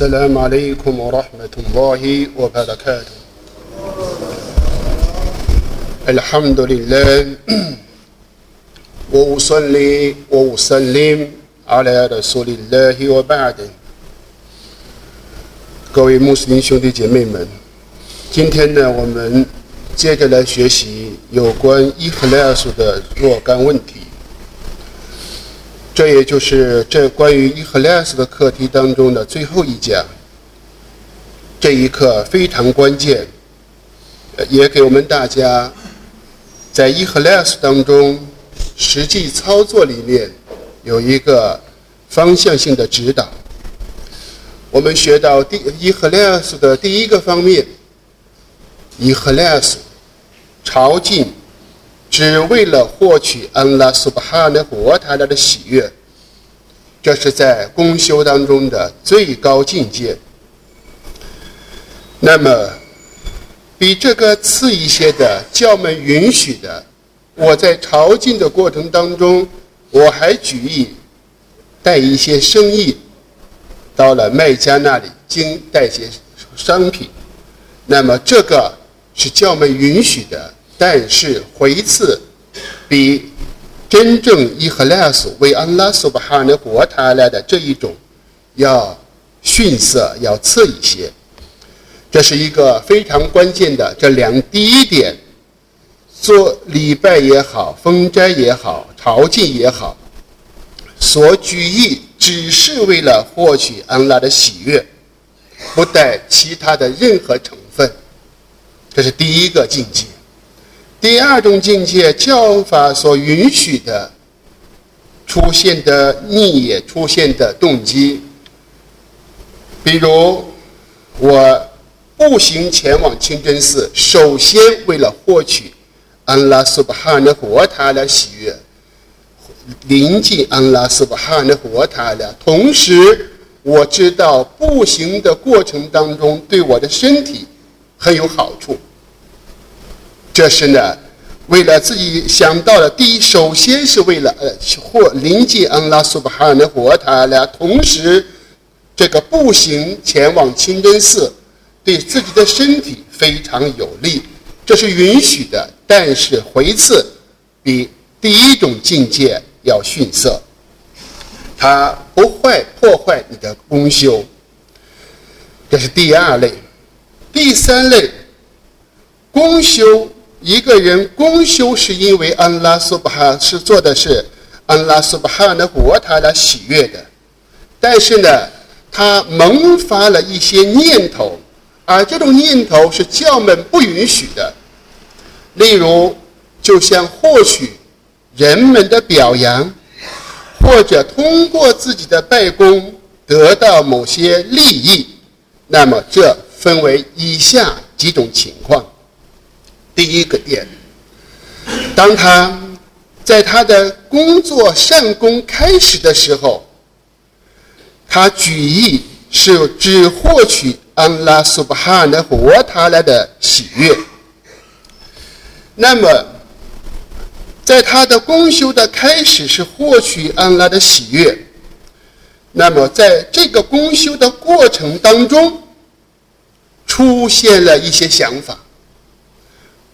السلام عليكم ورحمة الله وبركاته الحمد لله وأصلي وأسلم على رسول الله وبعد 各位穆斯林兄弟姐妹们，今天呢，我们接着来学习有关伊克莱斯的若干问题。 这也就是这关于伊克莱斯的课题当中的最后一讲。这一课非常关键，也给我们大家在伊克莱斯当中实际操作里面有一个方向性的指导。我们学到第伊赫莱斯的第一个方面，伊赫莱斯朝觐只为了获取安拉苏巴哈的活塔拉的喜悦，这是在公修当中的最高境界。那么，比这个次一些的教门允许的，我在朝觐的过程当中，我还举意带一些生意。到了卖家那里，经带些商品，那么这个是教门允许的，但是回赐比真正伊赫拉斯为安拉苏巴哈的活他来的这一种要逊色，要次一些。这是一个非常关键的这两第一点，做礼拜也好，封斋也好，朝觐也好，所举意。只是为了获取安拉的喜悦，不带其他的任何成分，这是第一个境界。第二种境界，教法所允许的出现的逆也出现的动机，比如我步行前往清真寺，首先为了获取安拉苏巴哈的活塔的喜悦。临近安拉斯巴哈的活塔了。同时，我知道步行的过程当中对我的身体很有好处。这是呢，为了自己想到了第一，首先是为了呃或临近安拉苏巴哈的活塔了。同时，这个步行前往清真寺对自己的身体非常有利，这是允许的。但是回次比第一种境界。要逊色，它不坏破坏你的功修，这是第二类。第三类，功修一个人功修是因为安拉苏巴哈是做的是安拉苏巴哈的国他的喜悦的，但是呢，他萌发了一些念头，而这种念头是教门不允许的，例如，就像获取。人们的表扬，或者通过自己的拜功得到某些利益，那么这分为以下几种情况。第一个点，当他在他的工作善功开始的时候，他举意是只获取安拉苏巴哈的和他来的喜悦，那么。在他的公修的开始是获取安拉的喜悦，那么在这个公修的过程当中，出现了一些想法，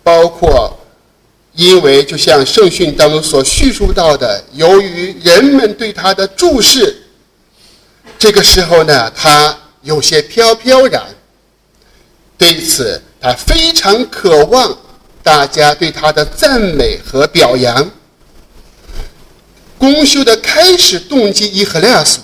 包括因为就像圣训当中所叙述到的，由于人们对他的注视，这个时候呢，他有些飘飘然，对此他非常渴望。大家对他的赞美和表扬，公修的开始动机伊赫莱斯，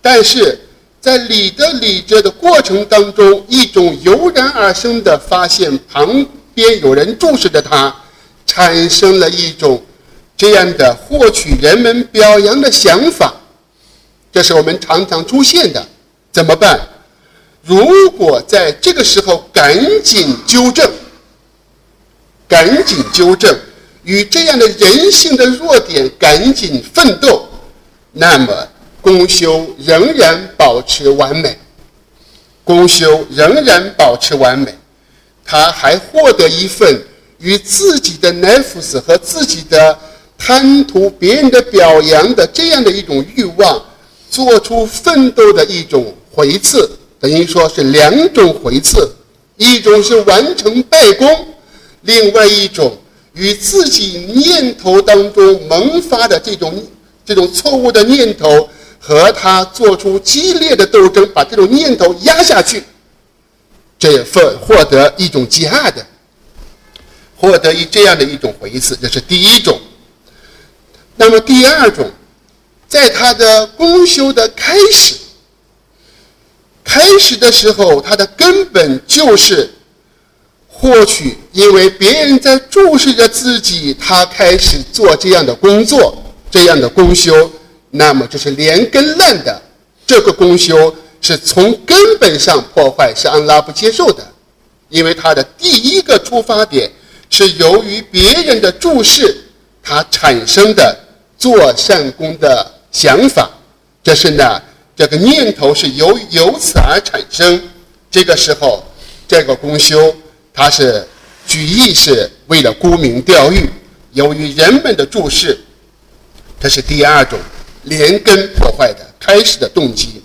但是在理的理着的过程当中，一种油然而生的发现旁边有人注视着他，产生了一种这样的获取人们表扬的想法，这是我们常常出现的，怎么办？如果在这个时候赶紧纠正。赶紧纠正，与这样的人性的弱点赶紧奋斗，那么公修仍然保持完美，公修仍然保持完美，他还获得一份与自己的 nefs 和自己的贪图别人的表扬的这样的一种欲望，做出奋斗的一种回赐，等于说是两种回赐，一种是完成拜功，另外一种与自己念头当中萌发的这种这种错误的念头和他做出激烈的斗争，把这种念头压下去，这也份获得一种极大的，获得一这样的一种回赐，这是第一种。那么第二种，在他的公修的开始。开始的时候，他的根本就是获取，因为别人在注视着自己，他开始做这样的工作，这样的公修，那么就是连根烂的。这个公修是从根本上破坏，是安拉不接受的，因为他的第一个出发点是由于别人的注视，他产生的做善功的想法，这是呢。这个念头是由由此而产生，这个时候，这个公修，它是举意是为了沽名钓誉，由于人们的注视，这是第二种连根破坏的开始的动机。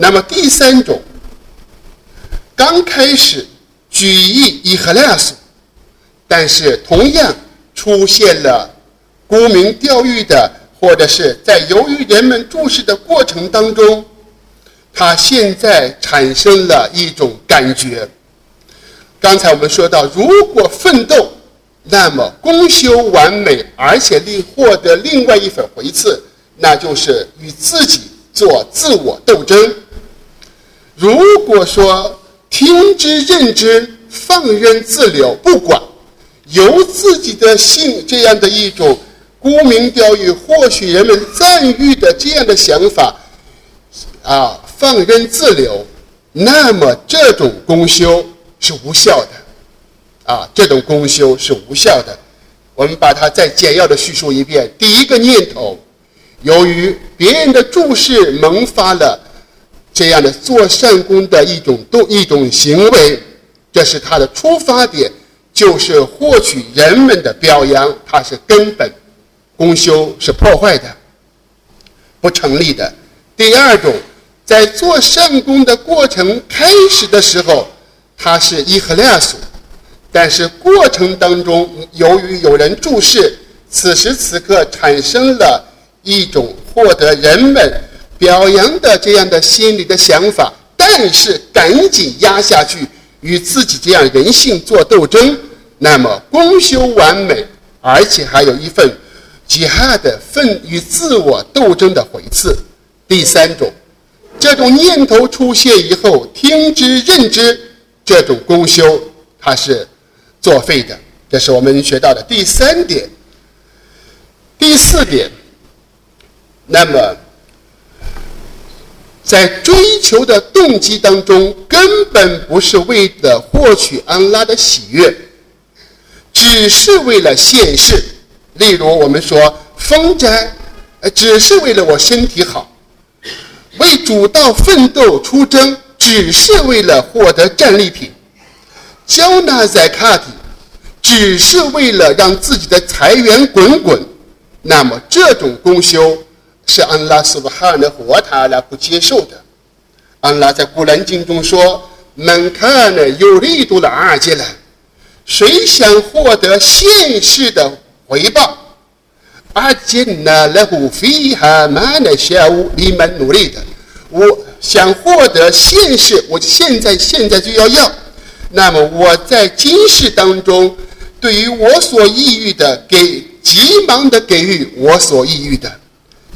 那么第三种，刚开始举意以赫拉斯，但是同样出现了沽名钓誉的。或者是在由于人们注视的过程当中，他现在产生了一种感觉。刚才我们说到，如果奋斗，那么功修完美，而且另获得另外一份回赐，那就是与自己做自我斗争。如果说听之任之，放任自流，不管，由自己的性这样的一种。沽名钓誉、获取人们赞誉的这样的想法，啊，放任自流，那么这种功修是无效的，啊，这种功修是无效的。我们把它再简要的叙述一遍：第一个念头，由于别人的注视，萌发了这样的做善功的一种动一种行为，这是他的出发点，就是获取人们的表扬，它是根本。公修是破坏的，不成立的。第二种，在做善功的过程开始的时候，它是伊赫拉索，但是过程当中，由于有人注视，此时此刻产生了一种获得人们表扬的这样的心理的想法，但是赶紧压下去，与自己这样人性做斗争，那么公修完美，而且还有一份。极哈的奋与自我斗争的回赐。第三种，这种念头出现以后，听之任之，这种功修它是作废的。这是我们学到的第三点。第四点，那么在追求的动机当中，根本不是为了获取安拉的喜悦，只是为了现世。例如，我们说封斋，呃，只是为了我身体好；为主道奋斗出征，只是为了获得战利品；交纳在卡底，只是为了让自己的财源滚滚。那么，这种功修是安拉斯巴哈的和塔来不接受的。安拉在古兰经中说：“门看呢有力度的阿杰了，谁想获得现世的？”回报，阿金那来胡费哈曼的下午，你们努力的。我想获得现世，我现在现在就要要。那么我在今世当中，对于我所抑郁的，给急忙的给予我所抑郁的，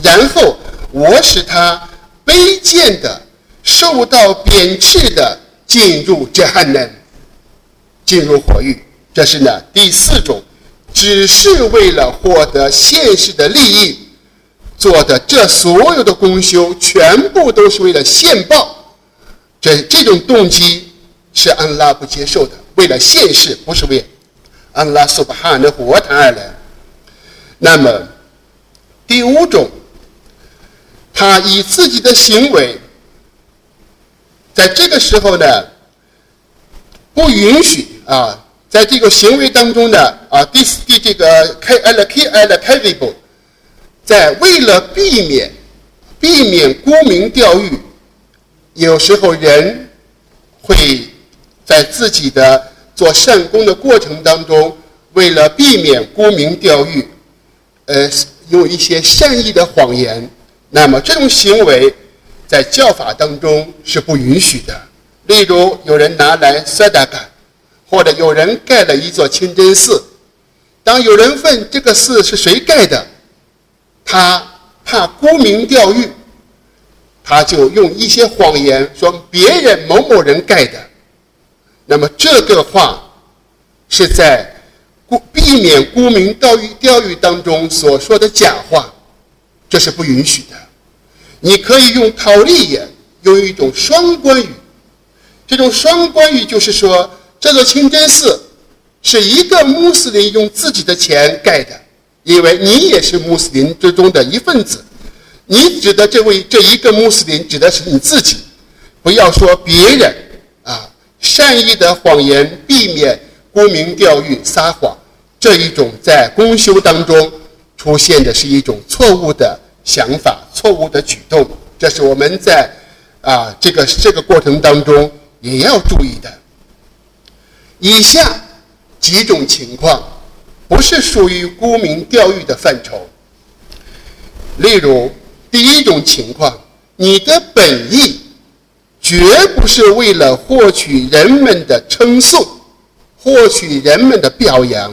然后我使他卑贱的、受到贬斥的进入这汉能，进入火狱。这是呢第四种。只是为了获得现实的利益做的这所有的功修，全部都是为了现报。这这种动机是安拉不接受的。为了现世，不是为安拉苏巴哈的活谈而来。那么第五种，他以自己的行为，在这个时候呢，不允许啊。在这个行为当中呢，啊，第第这个开 l k l k v i b l e 在为了避免避免沽名钓誉，有时候人会在自己的做善功的过程当中，为了避免沽名钓誉，呃，用一些善意的谎言，那么这种行为在教法当中是不允许的。例如，有人拿来萨达嘎，或者有人盖了一座清真寺，当有人问这个寺是谁盖的，他怕沽名钓誉。他就用一些谎言说别人某某人盖的，那么这个话是在避免沽名钓誉钓誉当中所说的假话，这是不允许的。你可以用套利言，用一种双关语。这种双关语就是说，这座清真寺是一个穆斯林用自己的钱盖的，因为你也是穆斯林之中的一份子。你指的这位这一个穆斯林指的是你自己，不要说别人啊，善意的谎言，避免沽名钓誉、撒谎，这一种在公修当中出现的是一种错误的想法、错误的举动，这是我们在啊这个这个过程当中也要注意的。以下几种情况不是属于沽名钓誉的范畴，例如。第一种情况，你的本意绝不是为了获取人们的称颂，获取人们的表扬。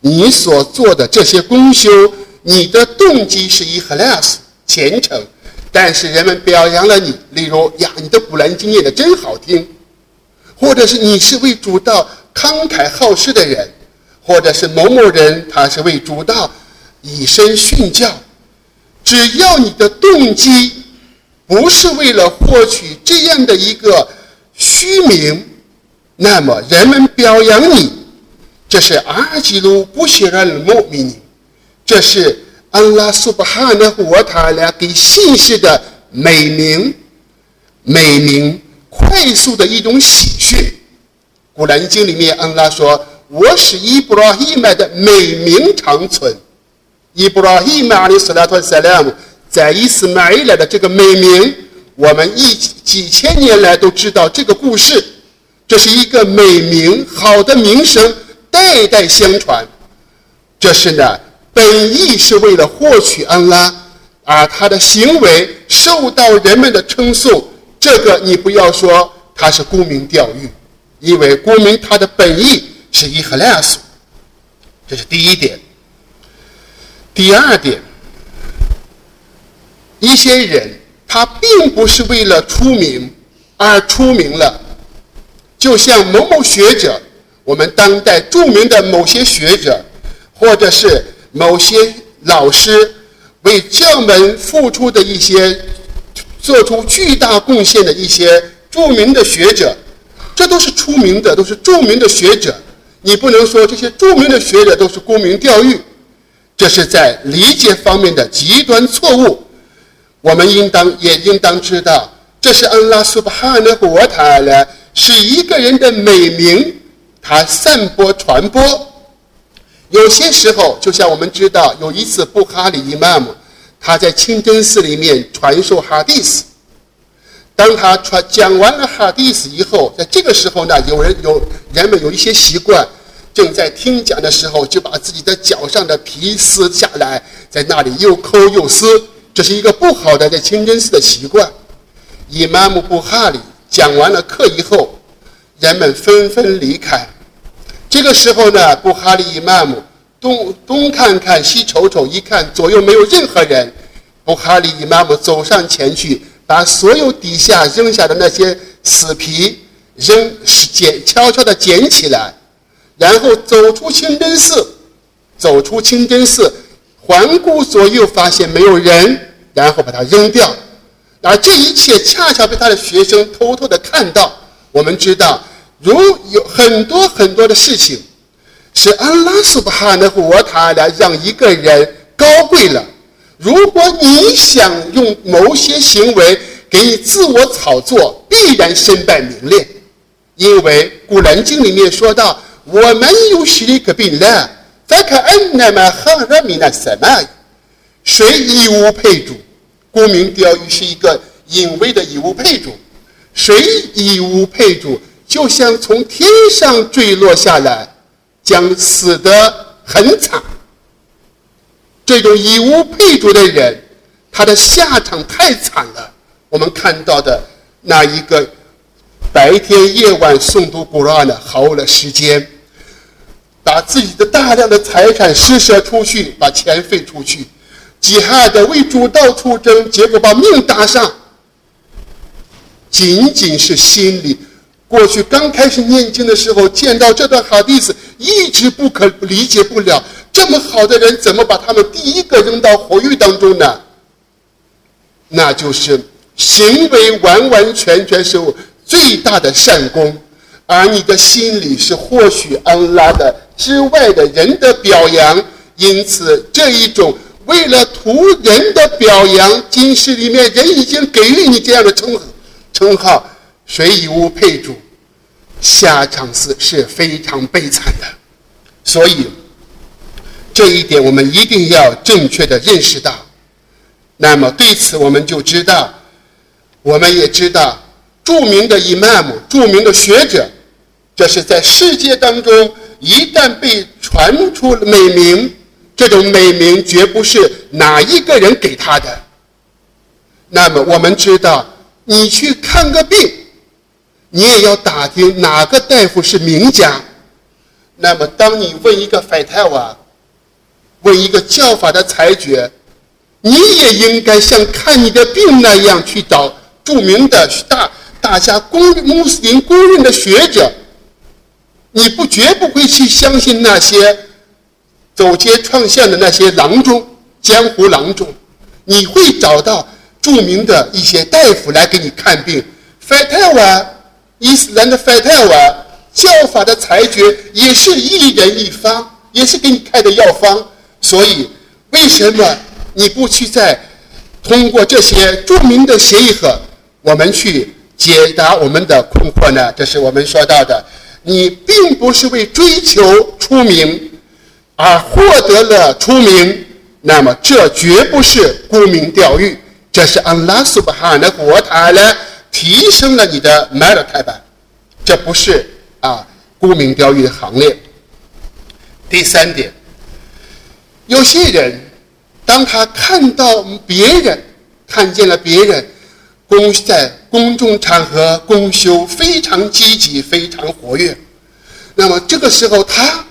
你所做的这些功修，你的动机是以 halas 虔诚，但是人们表扬了你，例如呀，你的古兰经念的真好听，或者是你是为主道慷慨好施的人，或者是某某人他是为主道以身殉教。只要你的动机不是为了获取这样的一个虚名，那么人们表扬你，这是阿基鲁不希尔穆米尼，这是安拉苏巴哈的活塔来给信士的美名，美名快速的一种喜讯。古兰经里面，安拉说：“我使伊布拉希麦的美名长存。”伊布拉希马里斯拉托塞拉姆在伊斯玛伊来的这个美名，我们一几千年来都知道这个故事，这是一个美名，好的名声代代相传。这是呢，本意是为了获取安拉，而他的行为受到人们的称颂，这个你不要说他是沽名钓誉，因为沽名他的本意是伊赫拉斯，这是第一点。第二点，一些人他并不是为了出名而出名了，就像某某学者，我们当代著名的某些学者，或者是某些老师为教门付出的一些做出巨大贡献的一些著名的学者，这都是出名的，都是著名的学者。你不能说这些著名的学者都是沽名钓誉。这是在理解方面的极端错误，我们应当也应当知道，这是安拉苏巴哈的国塔呢，是一个人的美名，他散播传播。有些时候，就像我们知道，有一次布哈里伊玛目，他在清真寺里面传授哈迪斯，当他传讲完了哈迪斯以后，在这个时候呢，有人有人们有一些习惯。正在听讲的时候，就把自己的脚上的皮撕下来，在那里又抠又撕，这是一个不好的在清真寺的习惯。伊玛目布哈里讲完了课以后，人们纷纷离开。这个时候呢，布哈里伊玛目东东看看西瞅瞅，一看左右没有任何人，布哈里伊玛目走上前去，把所有底下扔下的那些死皮扔捡悄悄地捡起来。然后走出清真寺，走出清真寺，环顾左右，发现没有人，然后把它扔掉。而这一切恰巧被他的学生偷偷的看到。我们知道，如有很多很多的事情，是安拉苏巴哈的活塔来让一个人高贵了。如果你想用某些行为给你自我炒作，必然身败名裂。因为古兰经里面说到。我们有实力可比了，再看恩那么赫热米那什么？谁以物配主？沽名钓誉是一个隐微的以物配主。谁以无配主，就像从天上坠落下来，将死得很惨。这种以物配主的人，他的下场太惨了。我们看到的那一个白天夜晚诵读古兰的，耗了时间，把自己的大量的财产施舍出去，把钱费出去，几害的为主道出征，结果把命搭上。仅仅是心里，过去刚开始念经的时候，见到这段好弟子，一直不可理解不了。这么好的人，怎么把他们第一个扔到火狱当中呢？那就是行为完完全全是我最大的善功，而你的心里是获取安拉的之外的人的表扬。因此，这一种为了图人的表扬，今世里面人已经给予你这样的称称号，谁以无配主，下场是是非常悲惨的。所以。这一点我们一定要正确的认识到。那么对此我们就知道，我们也知道，著名的伊玛目、著名的学者，这是在世界当中一旦被传出美名，这种美名绝不是哪一个人给他的。那么我们知道，你去看个病，你也要打听哪个大夫是名家。那么当你问一个法泰瓦。问一个教法的裁决，你也应该像看你的病那样去找著名的大大家公穆斯林公认的学者。你不绝不会去相信那些走街串巷的那些郎中、江湖郎中，你会找到著名的一些大夫来给你看病。法泰瓦伊斯兰的法泰瓦教法的裁决也是一人一方，也是给你开的药方。所以，为什么你不去再通过这些著名的协议和，我们去解答我们的困惑呢？这是我们说到的。你并不是为追求出名而获得了出名，那么这绝不是沽名钓誉，这是安拉苏巴哈的国塔来提升了你的麦勒泰版，这不是啊沽名钓誉的行列。第三点。有些人，当他看到别人看见了别人公在公众场合公修非常积极、非常活跃，那么这个时候他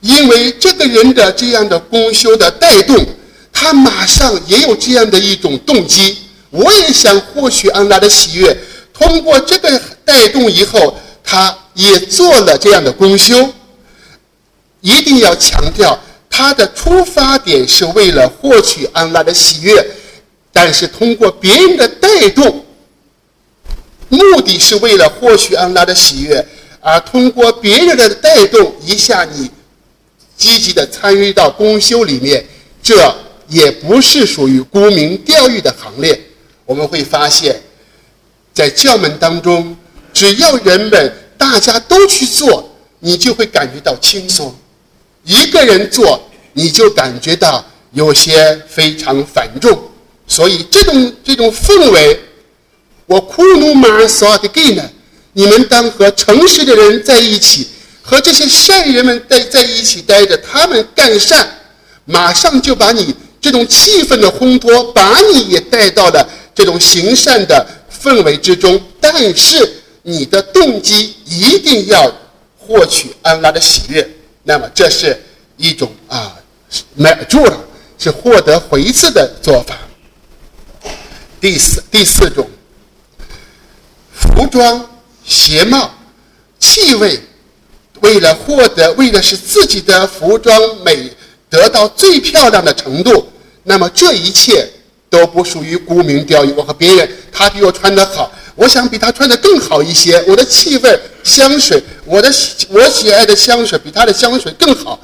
因为这个人的这样的公修的带动，他马上也有这样的一种动机，我也想获取安拉的喜悦。通过这个带动以后，他也做了这样的公修。一定要强调。他的出发点是为了获取安拉的喜悦，但是通过别人的带动，目的是为了获取安拉的喜悦，而通过别人的带动，一下你积极的参与到公修里面，这也不是属于沽名钓誉的行列。我们会发现，在教门当中，只要人们大家都去做，你就会感觉到轻松。一个人做，你就感觉到有些非常繁重，所以这种这种氛围，我库努马尔索的给呢？你们当和诚实的人在一起，和这些善人们在在一起待着，他们干善，马上就把你这种气氛的烘托，把你也带到了这种行善的氛围之中。但是你的动机一定要获取安拉的喜悦。那么这是一种啊，买住了是获得回赐的做法。第四第四种，服装、鞋帽、气味，为了获得，为了使自己的服装美得到最漂亮的程度。那么这一切都不属于沽名钓誉。我和别人，他比我穿得好。我想比他穿的更好一些，我的气味、香水，我的我喜爱的香水比他的香水更好，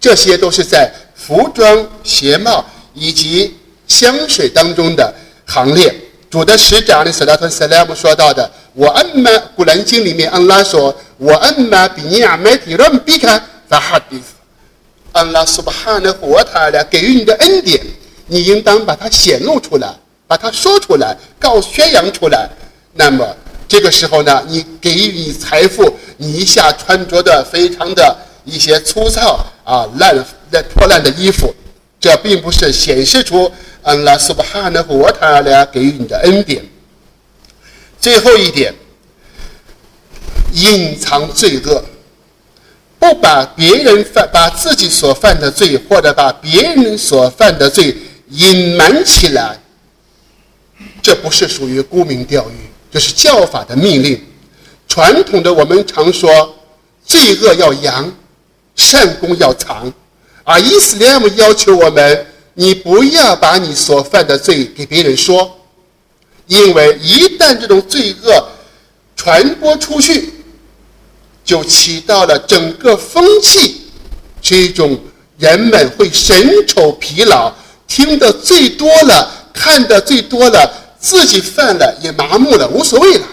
这些都是在服装、鞋帽以及香水当中的行列。主的使者的斯拉特斯拉姆说到的，我恩玛古兰经里面，安拉说，我恩玛比尼亚麦提让比卡法哈迪斯，安拉苏巴哈的活他的给予你的恩典，你应当把它显露出来，把它说出来，告宣扬出来。那么，这个时候呢，你给予财富，你一下穿着的非常的一些粗糙啊烂烂破烂的衣服，这并不是显示出安拉苏巴哈纳和他俩给予你的恩典。最后一点，隐藏罪恶，不把别人犯把自己所犯的罪或者把别人所犯的罪隐瞒起来，这不是属于沽名钓誉。这是教法的命令。传统的我们常说，罪恶要扬，善功要藏，而伊斯兰要求我们，你不要把你所犯的罪给别人说，因为一旦这种罪恶传播出去，就起到了整个风气，是一种人们会审丑疲劳，听的最多了，看的最多了。自己犯了也麻木了，无所谓了。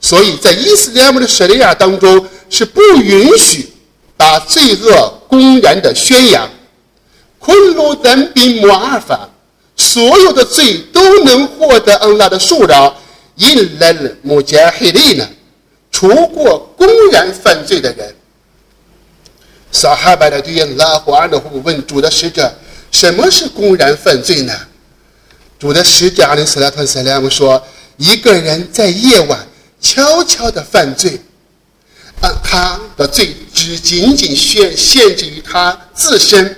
所以在伊斯兰的舍利亚当中是不允许把罪恶公然的宣扬。昆鲁丹比摩尔法，所有的罪都能获得恩拉的恕饶。因来了穆加黑利呢，除过公然犯罪的人。撒哈巴的对恩拉胡安的问主的使者：什么是公然犯罪呢？主的使者阿里斯拉特塞莱姆说：“一个人在夜晚悄悄的犯罪，啊，他的罪只仅仅限限制于他自身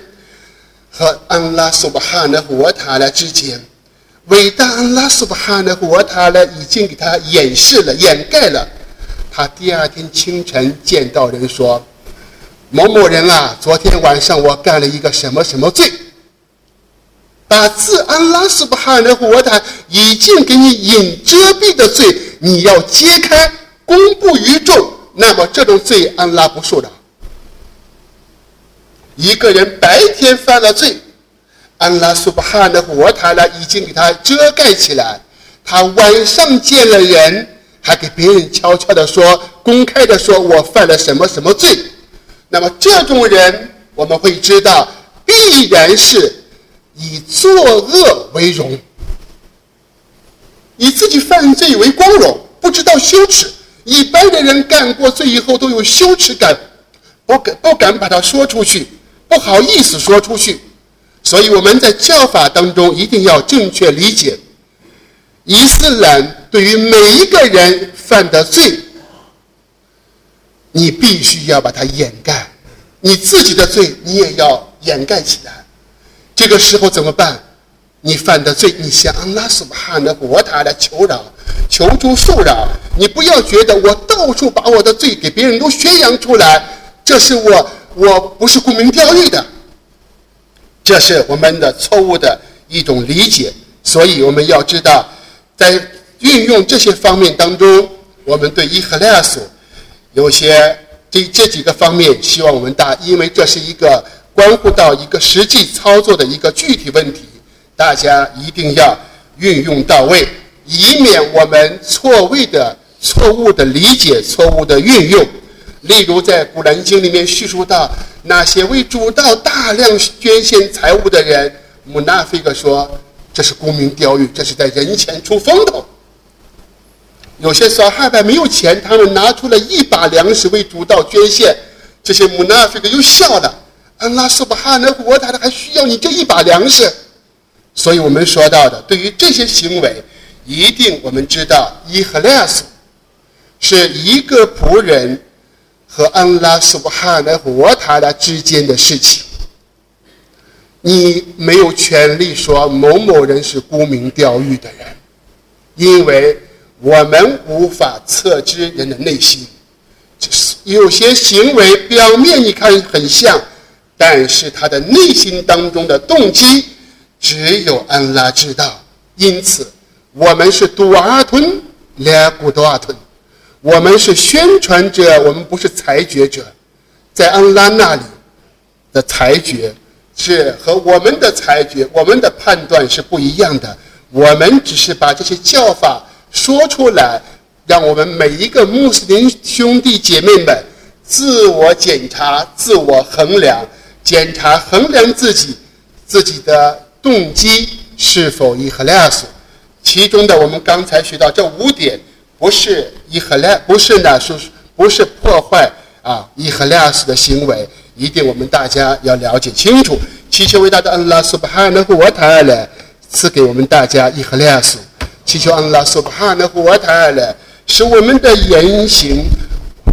和安拉苏巴哈的活塔拉之间。伟大安拉苏巴哈的活塔拉已经给他掩饰了、掩盖了。他第二天清晨见到人说：‘某某人啊，昨天晚上我干了一个什么什么罪。’”把自安拉斯巴哈的活塔已经给你隐遮蔽的罪，你要揭开，公布于众，那么这种罪安拉不受的。一个人白天犯了罪，安拉苏巴哈的活塔呢已经给他遮盖起来，他晚上见了人，还给别人悄悄的说，公开的说我犯了什么什么罪，那么这种人我们会知道，必然是。以作恶为荣，以自己犯罪为光荣，不知道羞耻。一般的人干过罪以后都有羞耻感，不敢不敢把它说出去，不好意思说出去。所以我们在教法当中一定要正确理解，伊斯兰对于每一个人犯的罪，你必须要把它掩盖，你自己的罪你也要掩盖起来。这个时候怎么办？你犯的罪，你向安拉苏巴哈的国塔来求饶，求助恕饶。你不要觉得我到处把我的罪给别人都宣扬出来，这是我我不是沽名钓誉的，这是我们的错误的一种理解。所以我们要知道，在运用这些方面当中，我们对伊赫拉斯有些这这几个方面，希望我们大，因为这是一个。关乎到一个实际操作的一个具体问题，大家一定要运用到位，以免我们错位的、错误的理解、错误的运用。例如，在《古兰经》里面叙述到那些为主道大量捐献财物的人，穆纳菲格说这是沽名钓誉，这是在人前出风头。有些小哈巴没有钱，他们拿出了一把粮食为主道捐献，这些穆纳菲格又笑了。安拉苏巴哈的活塔的还需要你这一把粮食，所以我们说到的，对于这些行为，一定我们知道伊赫拉斯是一个仆人和安拉苏巴哈的活塔的之间的事情。你没有权利说某某人是沽名钓誉的人，因为我们无法测知人的内心，就是有些行为表面你看很像。但是他的内心当中的动机，只有安拉知道。因此，我们是杜阿吞，列古多阿吞，我们是宣传者，我们不是裁决者。在安拉那里的裁决，是和我们的裁决、我们的判断是不一样的。我们只是把这些教法说出来，让我们每一个穆斯林兄弟姐妹们自我检查、自我衡量。检查衡量自己自己的动机是否伊赫拉斯，其中的我们刚才学到这五点，不是伊赫拉，不是呢，说不是破坏啊伊赫拉斯的行为，一定我们大家要了解清楚。祈求伟大的安拉苏巴哈纳胡瓦塔尔赐给我们大家伊赫拉斯，祈求安拉苏巴哈纳胡瓦塔尔使我们的言行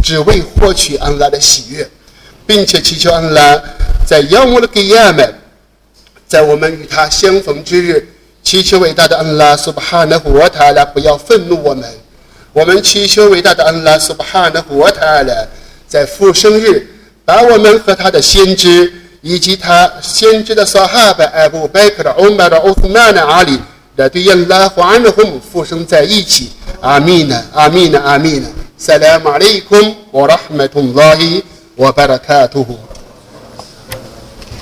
只为获取安拉的喜悦，并且祈求安拉在亚穆的给亚们，在我们与他相逢之日。祈求伟大的安拉苏巴哈纳胡瓦塔尔不要愤怒我们，我们祈求伟大的安拉苏巴哈纳胡瓦塔尔在复生日把我们和他的先知以及他先知的撒哈巴艾布贝克的欧麦的奥斯曼的阿里的对安拉和安拉和姆复生在一起。阿弥呢，阿弥呢，阿弥呢。萨拉马利库